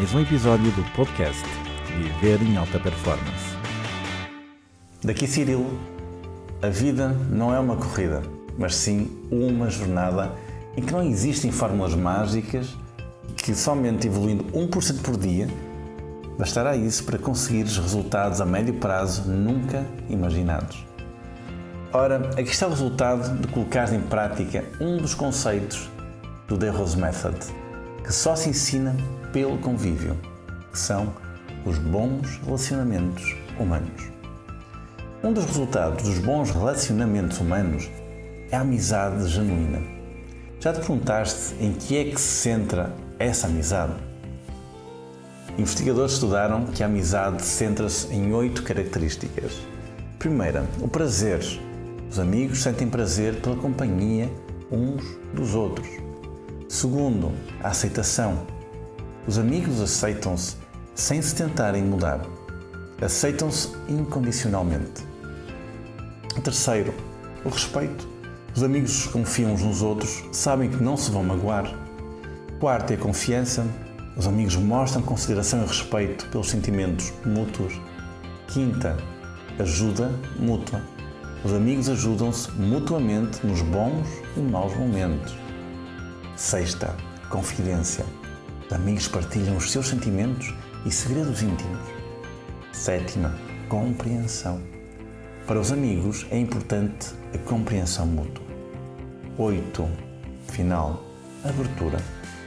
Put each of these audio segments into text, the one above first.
mais um episódio do podcast Viver em Alta Performance. Daqui Cirilo, a vida não é uma corrida, mas sim uma jornada em que não existem fórmulas mágicas que somente evoluindo 1% por dia bastará isso para conseguires resultados a médio prazo nunca imaginados. Ora, aqui está o resultado de colocar em prática um dos conceitos do The Rose Method, que só se ensina pelo convívio, que são os bons relacionamentos humanos. Um dos resultados dos bons relacionamentos humanos é a amizade genuína. Já te perguntaste em que é que se centra essa amizade? Investigadores estudaram que a amizade centra-se em oito características. Primeira, o prazer os amigos sentem prazer pela companhia uns dos outros. Segundo, a aceitação. Os amigos aceitam-se sem se tentarem mudar. Aceitam-se incondicionalmente. Terceiro, o respeito. Os amigos confiam uns nos outros, sabem que não se vão magoar. Quarto é a confiança. Os amigos mostram consideração e respeito pelos sentimentos mútuos. Quinta, ajuda mútua. Os amigos ajudam-se mutuamente nos bons e maus momentos. Sexta, confidência. Os amigos partilham os seus sentimentos e segredos íntimos. Sétima, compreensão. Para os amigos é importante a compreensão mútua. Oito, final, abertura.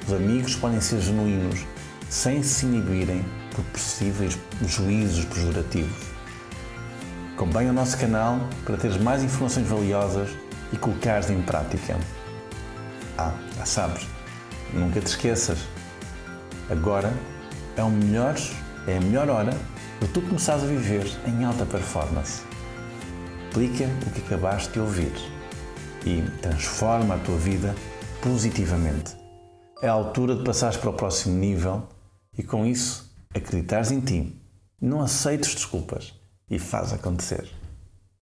Os amigos podem ser genuínos sem se inibirem por possíveis juízos pejorativos. Acompanhe o nosso canal para teres mais informações valiosas e colocares em prática. Ah, já sabes, nunca te esqueças. Agora é, o melhor, é a melhor hora de tu começares a viver em alta performance. Aplica o que acabaste de ouvir e transforma a tua vida positivamente. É a altura de passares para o próximo nível e com isso acreditares em ti. Não aceites desculpas e faz acontecer.